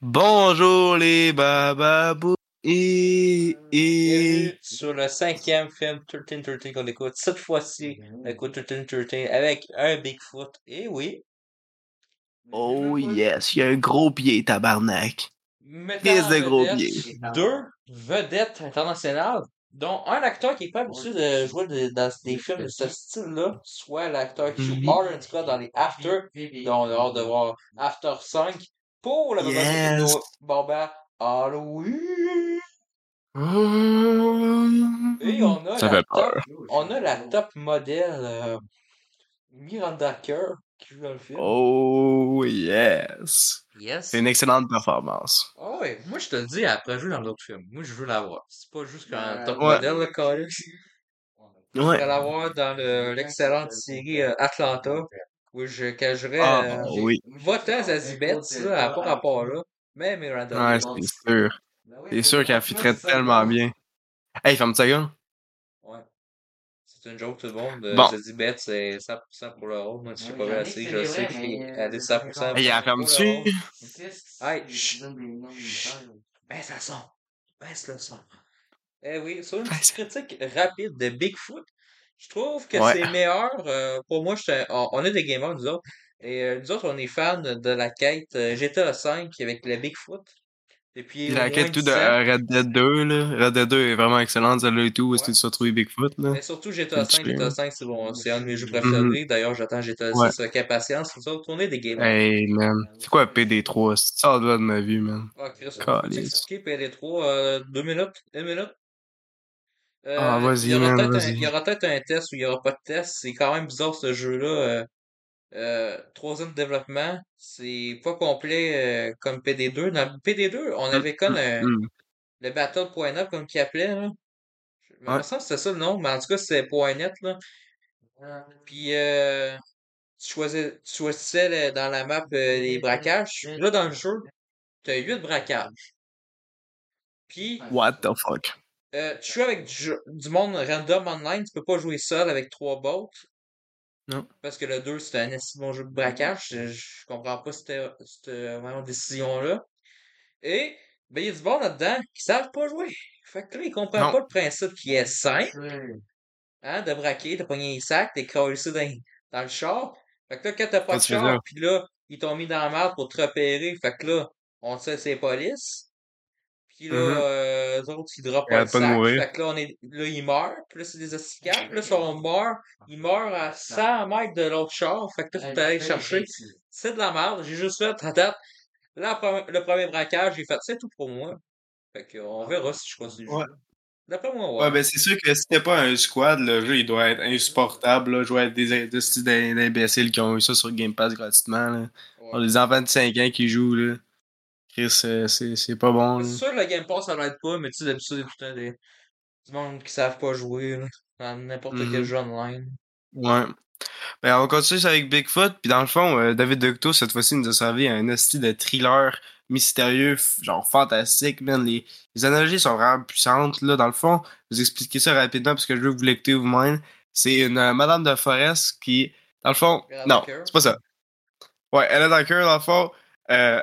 Bonjour les bababous et, et... Sur le cinquième film 1313 qu'on écoute. Cette fois-ci, on écoute 1313 avec un Bigfoot. Et oui, Oh yes, il y a un gros pied, tabarnak. en de gros pied. deux vedettes internationales, dont un acteur qui est pas habitué de jouer de- dans des films de ce style-là, soit l'acteur qui joue Mhm. Arlen Scott dans les After, dont on a hâte de voir After 5, pour la Yes. Bon ben, Halloween! Et on a Ça la fait top, peur. on a la top modèle euh, Miranda Kerr qui joue dans le film. Oh yes. Yes. C'est une excellente performance. Ah ouais, moi je te le dis, après jouer dans d'autres films. Moi je veux la voir. C'est pas juste qu'un top Ouais. modèle, le collège. Je Ouais. vais la voir dans le- l'excellente série euh, Atlanta, où je cacherais Ah euh, oui. votant Zazibet, là, elle a pas rapport là, mais Miranda Ouais, c'est sûr. C'est sûr qu'elle fitterait tellement bien. Hey, ferme ta gueule. Ouais. C'est une joke tout le monde. Euh, Bon. Zazibet, c'est 100% pour le rôle. Moi, si j'ai pas vu la série, je sais qu'elle est 100% Hey, elle ferme pour le dessus. rôle. Hey, chut. Baisse le son. Baisse le son. Eh oui, sur une petite critique rapide de Bigfoot, je trouve que Ouais. c'est meilleur. euh, pour moi, on, on est des gamers, nous autres. Et euh, nous autres, on est fans de la quête euh, GTA V avec le Bigfoot. Depuis Puis la quête tout 10 de euh, Red Dead 2, là. Red Dead 2 est vraiment excellente, celle-là et tout, Ouais. tu vas trouver Bigfoot, là. Mais surtout GTA C'est 5, chiant. GTA 5, c'est bon, c'est un de mes jeux préférés. D'ailleurs, j'attends GTA 6 Ouais. avec impatience. Nous autres, on est des gamers. Hey, man. C'est quoi PD3? C'est ça de ma vie, man. Ah, Chris, expliquer PD3 euh, deux minutes, une minute? Euh, Ah, vas-y, il y aura peut-être un, test ou il y aura pas de test. C'est quand même bizarre ce jeu-là. Euh, euh, trois ans de développement, c'est pas complet comme PD2. Dans PD2, on avait comme un, Hum, le Battle.net comme qu'il appelait. Là. Je me Ouais. semble que c'était ça le nom, mais en tout cas, c'était .net. Là. Puis euh, tu choisissais, tu choisissais le- dans la map euh, les braquages. Là, dans le jeu, tu as 8 braquages. Puis, What the fuck? Euh, tu joues avec du, monde random online, tu peux pas jouer seul avec trois bots. Non. Parce que le 2, c'était un assez bon jeu de braquage. Je, je comprends pas cette, cette vraiment, décision-là. Et, ben, il y a du monde là-dedans qui savent pas jouer. Fait que là, ils comprennent Non. pas le principe qui est simple. Hein, de braquer, de pogner les sacs, de craler ça dans, dans le char. Fait que là, quand t'as pas de c'est char, pis là, ils t'ont mis dans la merde pour te repérer. Fait que là, on sait c'est les polices. Puis là, euh, eux autres, ils pas le de sac. mourir. Fait que là, on est, là, ils meurent. Puis là, c'est des asticables. Puis là, si on meurt, ils meurent à 100 mètres de l'autre char. Fait que là, tu peux aller chercher. C'est de la merde. J'ai juste fait, à date, là, le premier braquage, j'ai fait, c'est tout pour moi. Fait que, on verra si je continue. Ouais. jeu. D'après moi, ouais. Ouais, ben c'est sûr que si t'es pas un squad, le jeu il doit être insupportable. Là. Je vois des, des d'imbéciles qui ont eu ça sur Game Pass gratuitement. Là. Ouais. Des enfants de 5 ans qui jouent. Là. Chris, c'est pas bon. C'est sûr, le Game Pass, ça l'aide pas, mais tu sais, d'habitude, il y a tout des, du monde qui savent pas jouer, là, dans n'importe quel Mhm. jeu online. Ouais. Ben, on continue avec Bigfoot. Puis dans le fond, euh, David Ducto, cette fois-ci, nous a servi un esti de thriller mystérieux, genre fantastique, man. Les, les analogies sont vraiment puissantes, là. Dans le fond, je vais vous expliquer ça rapidement parce que je veux que vous l'écoutez vous-même. C'est une euh, madame de Forest qui, dans le fond, non, c'est pas ça. Ouais, elle est dans le cœur, dans le fond. Euh,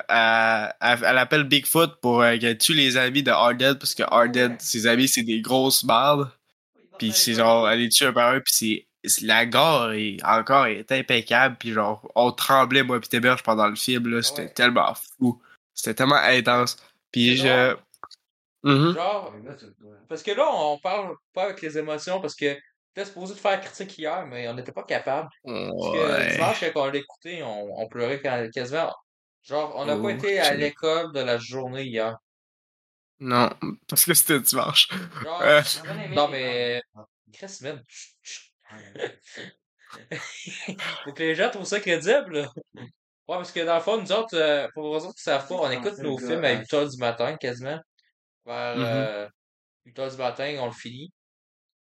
appelle Bigfoot pour euh, qu'elle tue les amis de Hardhead parce que Hardhead, ses amis, c'est des grosses bardes. Puis c'est genre, elle les tue un par un, puis c'est la gare est encore est impeccable, puis genre, on tremblait, moi, pis Téberge pendant le film, là, c'était Ouais. tellement fou. C'était tellement intense. Puis je. Genre, parce que là, on parle pas avec les émotions, parce que t'es supposé de faire critique hier, mais on n'était pas capable. Parce que Ouais. dimanche, quand on on, on pleurait quand- quasiment. Genre, on n'a Oh, pas été à l'école de la journée hier. Non, parce que c'était dimanche. Genre, Euh, non, mais. Chris, man. chut, chut. Faut que les gens trouvent ça crédible, là. Ouais, parce que dans le fond, nous autres, euh, pour les autres qui savent pas, on écoute nos films à 8h du matin, quasiment. Vers Mhm. euh, 8h du matin, on le finit.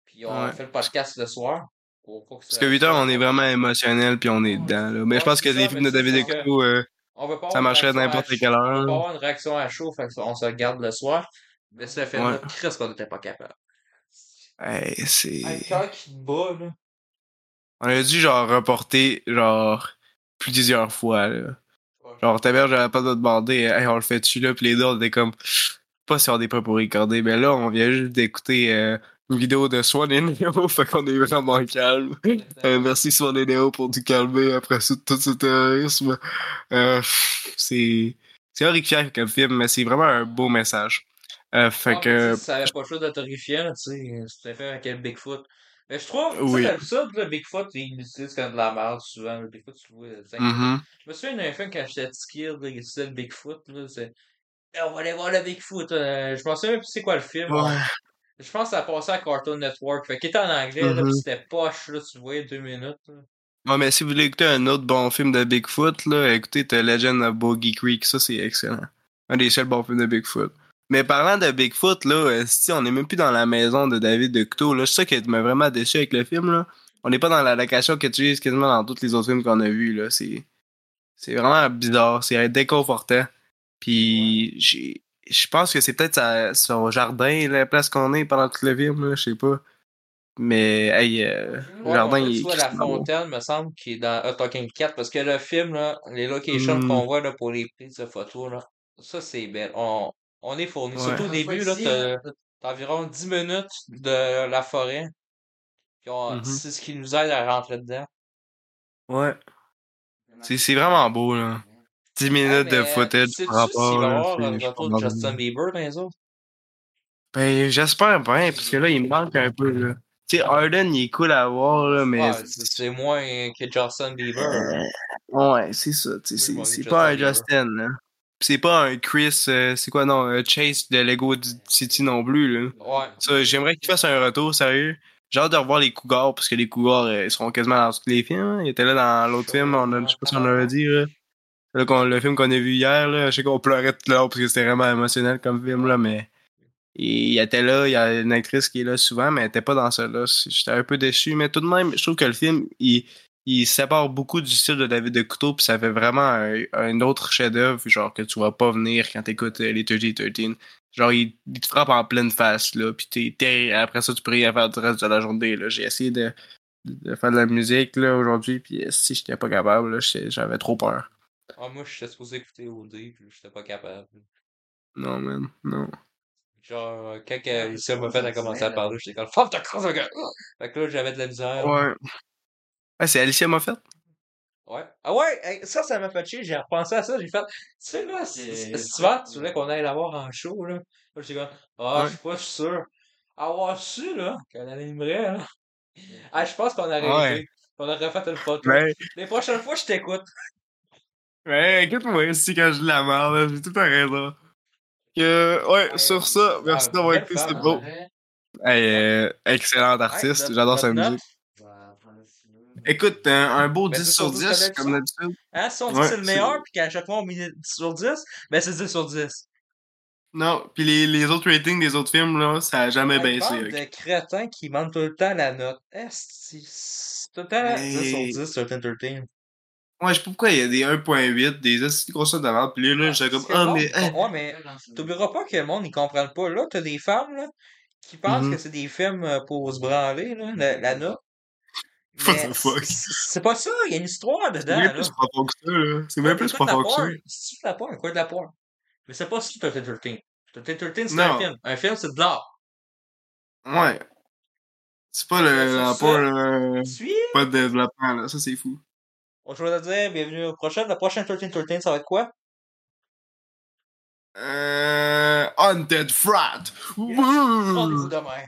Puis on Ouais. fait le podcast le soir. Pour pas que Parce que 8 heures, on est vraiment émotionnel, puis on est dedans, là. Mais je pense que ça, les films de David euh, On veut pas ça marcherait n'importe quelle On heure. veut pas avoir une réaction à chaud, fait qu'on se regarde le soir. Mais ce film-là, Ouais. Chris, qu'on n'était pas capable. Hey, c'est. Un cœur qui te bat, là. On a dû, genre, reporter, genre, plusieurs fois, là. Ouais. Genre, ta mère, j'avais pas de demander, hey, on le fait-tu là? Puis les deux, on était comme, pas si on est prêt pour recorder. Mais là, on vient juste d'écouter euh, une vidéo de Swan et Neo, fait qu'on est vraiment calme. Euh, merci Swan et Neo pour nous calmer après tout ce terrorisme. Euh, c'est, c'est horrifiant comme film, mais c'est vraiment un beau message. Euh, fait Ah, que. ça avait pas le choix d'être horrifiant, là, tu sais. C'était fait avec Bigfoot. Mais je trouve, Oui. l'absurde, le Bigfoot, il l'utilise comme de la merde souvent. Le Bigfoot, tu vois. mhm. Je me souviens d'un film quand j'étais petit il utilisait le Bigfoot, là. C'est. Eh, on va aller voir le Bigfoot. euh, je m'en souviens même plus c'est quoi le film. Ouais. Je pense que ça passait à Cartoon Network. Fait qu'il était en anglais, pis c'était poche, là, tu voyais deux minutes. là. Ouais, mais si vous voulez écouter un autre bon film de Bigfoot, là, écoutez The Legend of Boggy Creek. Ça, c'est excellent. Un des seuls bons films de Bigfoot. Mais parlant de Bigfoot, là, si on est même plus dans la maison de David de Couteau, là, c'est ça qui m'a vraiment déçu avec le film, là. On n'est pas dans la location que tu utilises quasiment dans tous les autres films qu'on a vus, là. C'est, c'est vraiment bizarre. C'est déconfortant. Puis, j'ai, je pense que c'est peut-être sa- son jardin, la place qu'on est pendant tout le film, là. Je sais pas. Mais, hey, euh, Ouais, jardin, on il est la beau. fontaine, me semble, qui est dans A Talking 4, parce que le film, là, les locations Hmm. qu'on voit là, pour les prises de photos, là, ça c'est belle. On, on est fourni. Ouais. Surtout au début, là, t'as t'as environ 10 minutes de la forêt. Puis on- Mhm. c'est ce qui nous aide à rentrer dedans. Ouais. C'est, c'est vraiment beau, là. 10 minutes de footage par rapport, c'est- un je retour comprends de Justin. Bieber autres? Ben, j'espère bien, parce que là, il me manque un peu, là. Tu sais, Arden, il est cool à voir, là, mais... Ouais, c'est moins que Justin Bieber. Euh, ouais, c'est ça, tu sais, c'est, pas un Justin Bieber. Justin, là. C'est pas un Chris, euh, c'est quoi, non, un Chase de Lego City non plus, là. Ouais. J'aimerais qu'il fasse un retour, sérieux. J'ai hâte de revoir les Cougars, parce que les Cougars, euh, ils seront quasiment dans tous les films. hein. Ils étaient là dans l'autre film, on a, je sais pas si on avait dit, là. Qu'on- le film qu'on a vu hier, là, je sais qu'on pleurait tout l'heure parce que c'était vraiment émotionnel comme film, là, mais il était là, il y a une actrice qui est là souvent, mais elle était pas dans ça, là. J'étais un peu déçu, mais tout de même, je trouve que le film, il, il sépare beaucoup du style de David de Couteau, puis ça fait vraiment un, autre chef-d'œuvre, genre, que tu vas pas venir quand t'écoutes euh, les 30-13. Genre, il, il te frappe en pleine face, là, puis t'es- après ça, tu peux rien faire du reste de la journée, là. J'ai essayé de, de faire de la musique, là, aujourd'hui, puis euh, si j'étais pas capable, j'avais trop peur. Ah, moi, j'étais supposé écouter OD, puis j'étais pas capable. Non, man, non. Genre, quand euh, Lucia m'a fait a commencé à parler, j'étais comme Fuck ta crosse, gars! Fait que là, j'avais de la misère. Ouais. Ah, c'est Alicia Moffett? Ouais. Ah ouais, ça, ça m'a fait chier. J'ai repensé à ça. J'ai fait, tu sais, là, si si- si souvent, tu voulais qu'on aille la voir en show, là. Là, j'étais comme, ah, Ouais. je suis pas sûr. Avoir su, là, qu'elle animerait, là. Ah, je pense qu'on aurait Ouais. été. On aurait fait une photo. Ben, Les prochaines fois, je t'écoute. Ouais, écoute-moi aussi quand je dis la merde, j'ai tout à raison. Que, ouais, sur ça, merci Ah, d'avoir écouté, femme, beau. Hey, euh, excellent artiste, j'adore sa musique. Écoute, un, un beau Ben, 10 10 sur sur 10, 10, connais-tu comme d'habitude. Hein, si on dit Ouais, que c'est le meilleur, puis qu'à chaque fois on met 10 sur 10, ben c'est 10 sur 10. Non, pis les, les autres ratings des autres films, là, ça a jamais Hey, baissé. bande ok. de crétins qui mentent tout le temps la note. Est-ce tout le temps 10 sur Hey. 10 sur 13. Ouais, je sais pas pourquoi il y a des 1.8, des grosses de merde, pis là, là, j'étais comme, ah, mais, hein. Ouais, mais t'oublieras pas que le monde, ils comprennent pas. Là, t'as des femmes, là, qui pensent Mhm. que c'est des films euh, pour se branler, là, la, la note. What Mais the fuck? c'est- C'est pas ça, il y a une histoire C'est dedans, même là. plus profond que ça, là. C'est même plus profond que ça. C'est la porn, quoi de la porn? Mais c'est pas ça, 13. 13, c'est Non. un film. Un film, c'est de l'art. Ouais. C'est pas le, la Suis? pas de développement, là. Ça, c'est fou. On je vais te dire, bienvenue au prochain. Le prochain 13-13, ça va être quoi? Euh, Haunted Frat. Rendez-vous Wouh! demain.